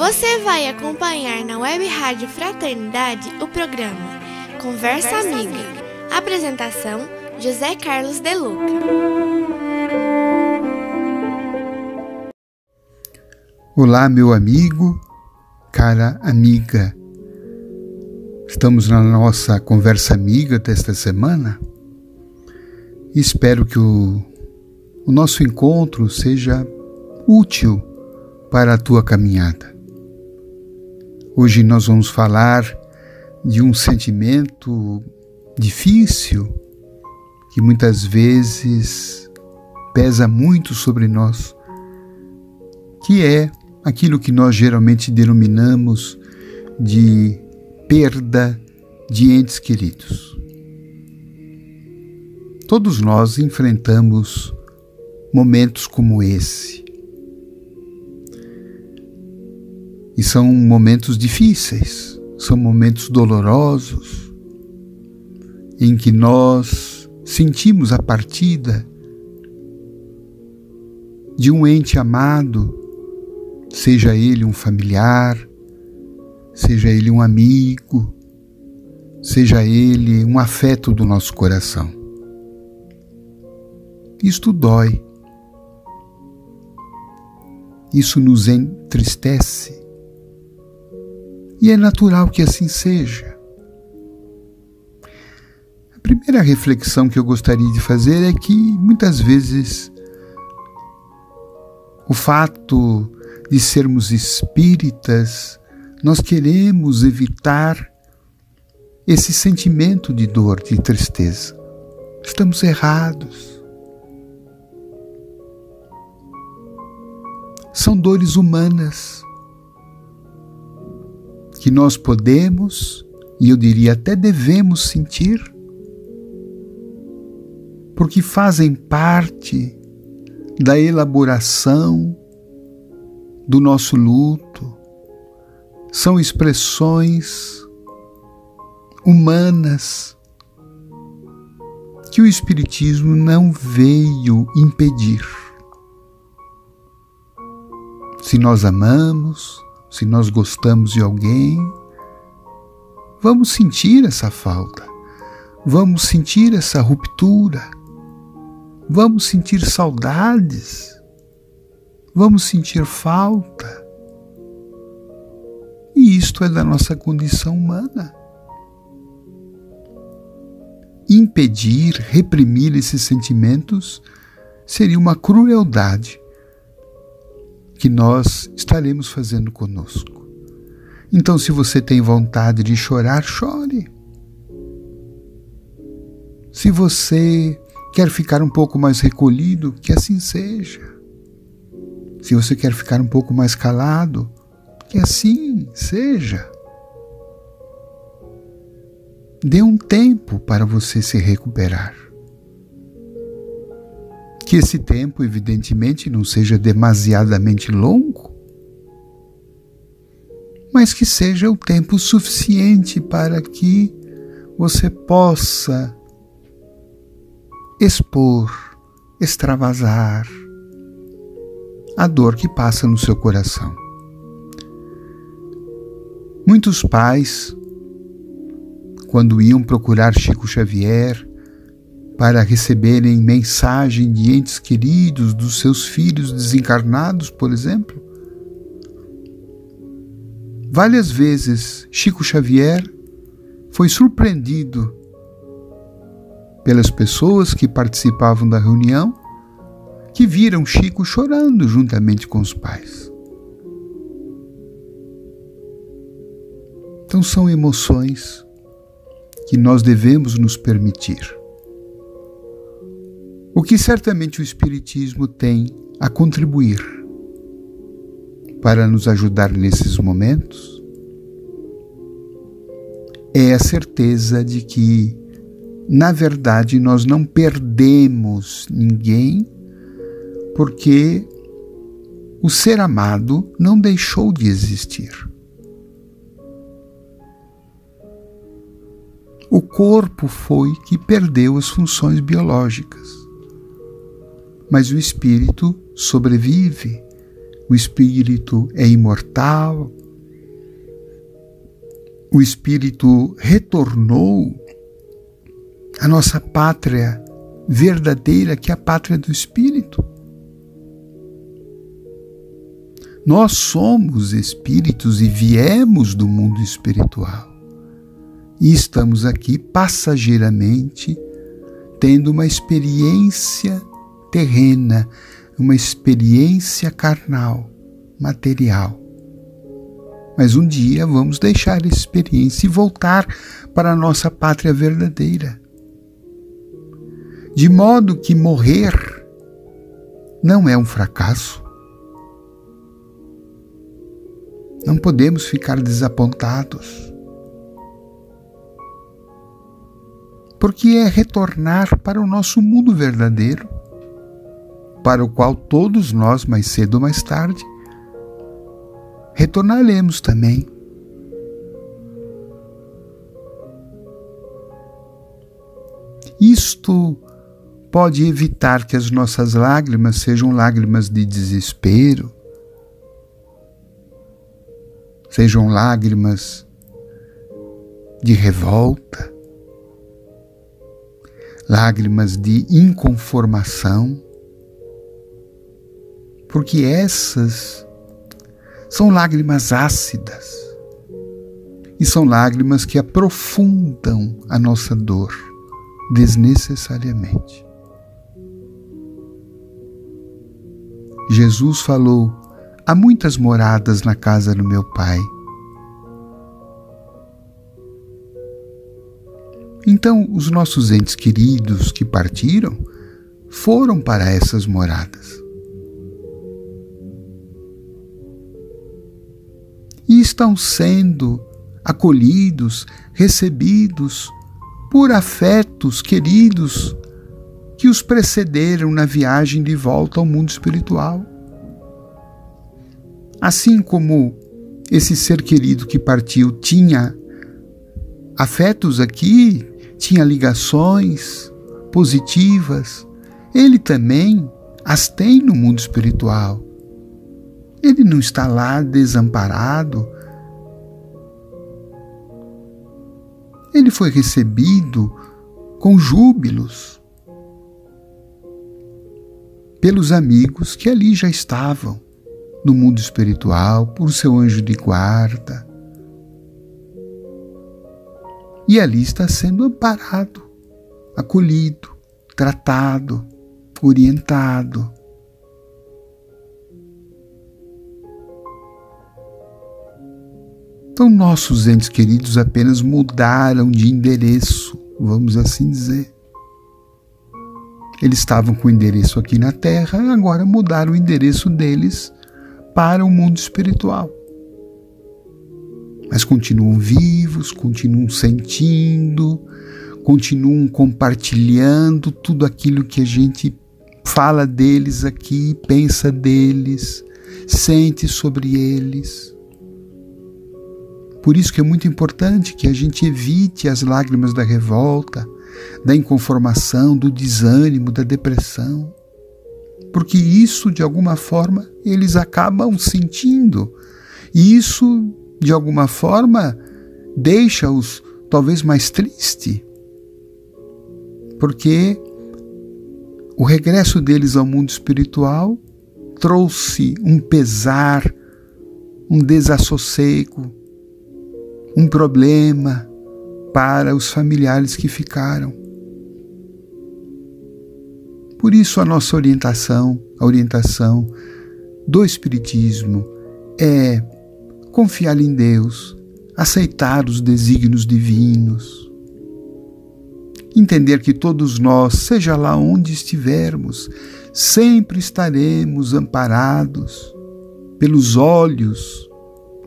Você vai acompanhar na Web Rádio Fraternidade o programa Conversa, Amiga. Amiga. Apresentação José Carlos De Luca. Olá, meu amigo, cara amiga. Estamos na nossa conversa amiga desta semana. Espero que o, o nosso encontro seja útil para a tua caminhada. Hoje nós vamos falar de um sentimento difícil que muitas vezes pesa muito sobre nós, que é aquilo que nós geralmente denominamos de perda de entes queridos. Todos nós enfrentamos momentos como esse. E são momentos difíceis, são momentos dolorosos, em que nós sentimos a partida de um ente amado, seja ele um familiar, seja ele um amigo, seja ele um afeto do nosso coração. Isto dói. Isso nos entristece. E é natural que assim seja. A primeira reflexão que eu gostaria de fazer é que muitas vezes o fato de sermos espíritas nós queremos evitar esse sentimento de dor, de tristeza. Estamos errados. São dores humanas que nós podemos e eu diria até devemos sentir, porque fazem parte da elaboração do nosso luto, são expressões humanas que o Espiritismo não veio impedir. Se nós amamos, se nós gostamos de alguém, vamos sentir essa falta, vamos sentir essa ruptura, vamos sentir saudades, vamos sentir falta. E isto é da nossa condição humana. Impedir, reprimir esses sentimentos seria uma crueldade que nós estaremos fazendo conosco. Então, se você tem vontade de chorar, chore. Se você quer ficar um pouco mais recolhido, que assim seja. Se você quer ficar um pouco mais calado, que assim seja. Dê um tempo para você se recuperar. Que esse tempo, evidentemente, não seja demasiadamente longo, mas que seja o tempo suficiente para que você possa expor, extravasar a dor que passa no seu coração. Muitos pais, quando iam procurar Chico Xavier para receberem mensagem de entes queridos dos seus filhos desencarnados, por exemplo, várias vezes Chico Xavier foi surpreendido pelas pessoas que participavam da reunião que viram Chico chorando juntamente com os pais. Então são emoções que nós devemos nos permitir. O que certamente o Espiritismo tem a contribuir para nos ajudar nesses momentos é a certeza de que, na verdade, nós não perdemos ninguém, porque o ser amado não deixou de existir. O corpo foi que perdeu as funções biológicas, mas o espírito sobrevive o espírito é imortal, o espírito retornou à nossa pátria verdadeira, que é a pátria do espírito. Nós somos espíritos e viemos do mundo espiritual. E estamos aqui passageiramente tendo uma experiência terrena uma experiência carnal, material. Mas um dia vamos deixar essa experiência e voltar para a nossa pátria verdadeira. De modo que morrer não é um fracasso. Não podemos ficar desapontados. Porque é retornar para o nosso mundo verdadeiro para o qual todos nós, mais cedo ou mais tarde, retornaremos também. Isto pode evitar que as nossas lágrimas sejam lágrimas de desespero, sejam lágrimas de revolta, lágrimas de inconformação porque essas são lágrimas ácidas e são lágrimas que aprofundam a nossa dor desnecessariamente. Jesus falou: Há muitas moradas na casa do meu Pai. Então, os nossos entes queridos que partiram foram para essas moradas. E estão sendo acolhidos, recebidos por afetos queridos que os precederam na viagem de volta ao mundo espiritual. Assim como esse ser querido que partiu tinha afetos aqui, tinha ligações positivas, ele também as tem no mundo espiritual. Ele não está lá desamparado. Ele foi recebido com júbilos pelos amigos que ali já estavam no mundo espiritual, por seu anjo de guarda. E ali está sendo amparado, acolhido, tratado, orientado. Então, nossos entes queridos apenas mudaram de endereço, vamos assim dizer. Eles estavam com o endereço aqui na Terra, agora mudaram o endereço deles para o mundo espiritual. Mas continuam vivos, continuam sentindo, continuam compartilhando tudo aquilo que a gente fala deles aqui, pensa deles, sente sobre eles. Por isso que é muito importante que a gente evite as lágrimas da revolta, da inconformação, do desânimo, da depressão. Porque isso, de alguma forma, eles acabam sentindo. E isso, de alguma forma, deixa-os talvez mais tristes. Porque o regresso deles ao mundo espiritual trouxe um pesar, um desassossego, um problema para os familiares que ficaram. Por isso, a nossa orientação, a orientação do Espiritismo é confiar em Deus, aceitar os desígnios divinos, entender que todos nós, seja lá onde estivermos, sempre estaremos amparados pelos olhos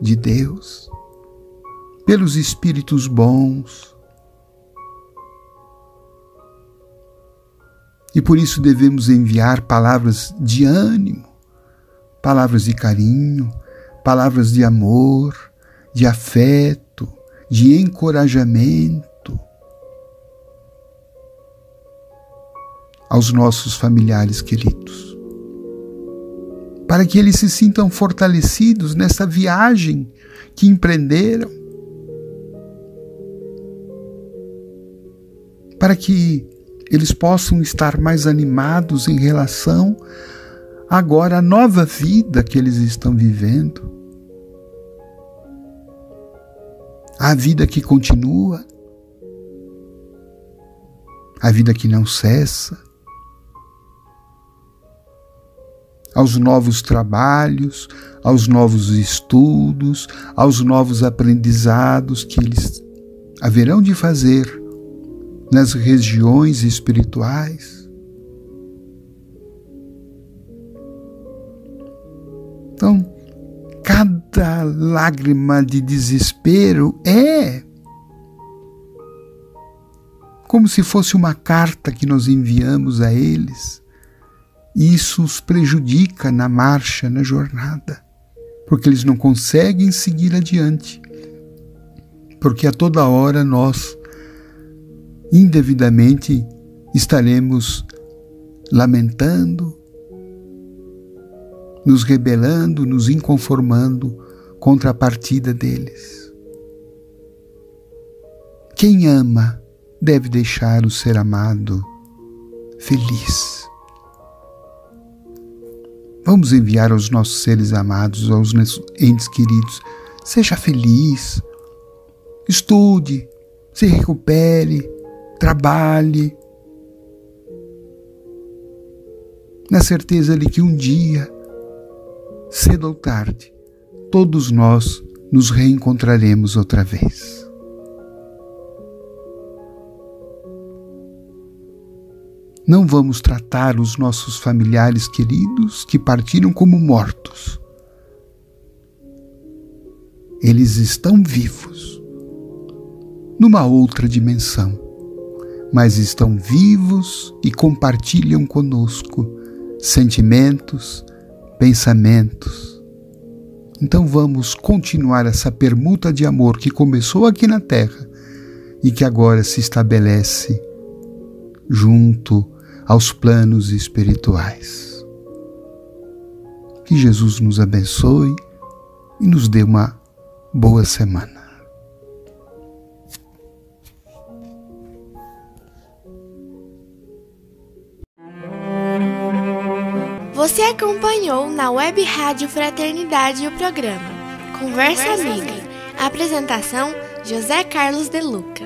de Deus, pelos espíritos bons. E por isso devemos enviar palavras de ânimo, palavras de carinho, palavras de amor, de afeto, de encorajamento aos nossos familiares queridos. Para que eles se sintam fortalecidos nessa viagem que empreenderam. Para que eles possam estar mais animados em relação agora à nova vida que eles estão vivendo. A vida que continua, a vida que não cessa, aos novos trabalhos, aos novos estudos, aos novos aprendizados que eles haverão de fazer nas regiões espirituais. Então, cada lágrima de desespero é como se fosse uma carta que nós enviamos a eles. E isso os prejudica na marcha, na jornada, porque eles não conseguem seguir adiante. Porque a toda hora nós, indevidamente, estaremos lamentando, nos rebelando, nos inconformando contra a partida deles. Quem ama deve deixar o ser amado feliz. Vamos enviar aos nossos seres amados, aos nossos entes queridos, seja feliz, estude, se recupere, trabalhe, na certeza de que um dia cedo ou tarde, todos nós nos reencontraremos outra vez. Não vamos tratar os nossos familiares queridos que partiram como mortos. Eles estão vivos, numa outra dimensão, mas estão vivos e compartilham conosco sentimentos, pensamentos. Então vamos continuar essa permuta de amor que começou aqui na Terra e que agora se estabelece junto aos planos espirituais. Que Jesus nos abençoe e nos dê uma boa semana. Acompanhou na Web Rádio Fraternidade o programa Conversa Amiga. Apresentação: José Carlos De Luca.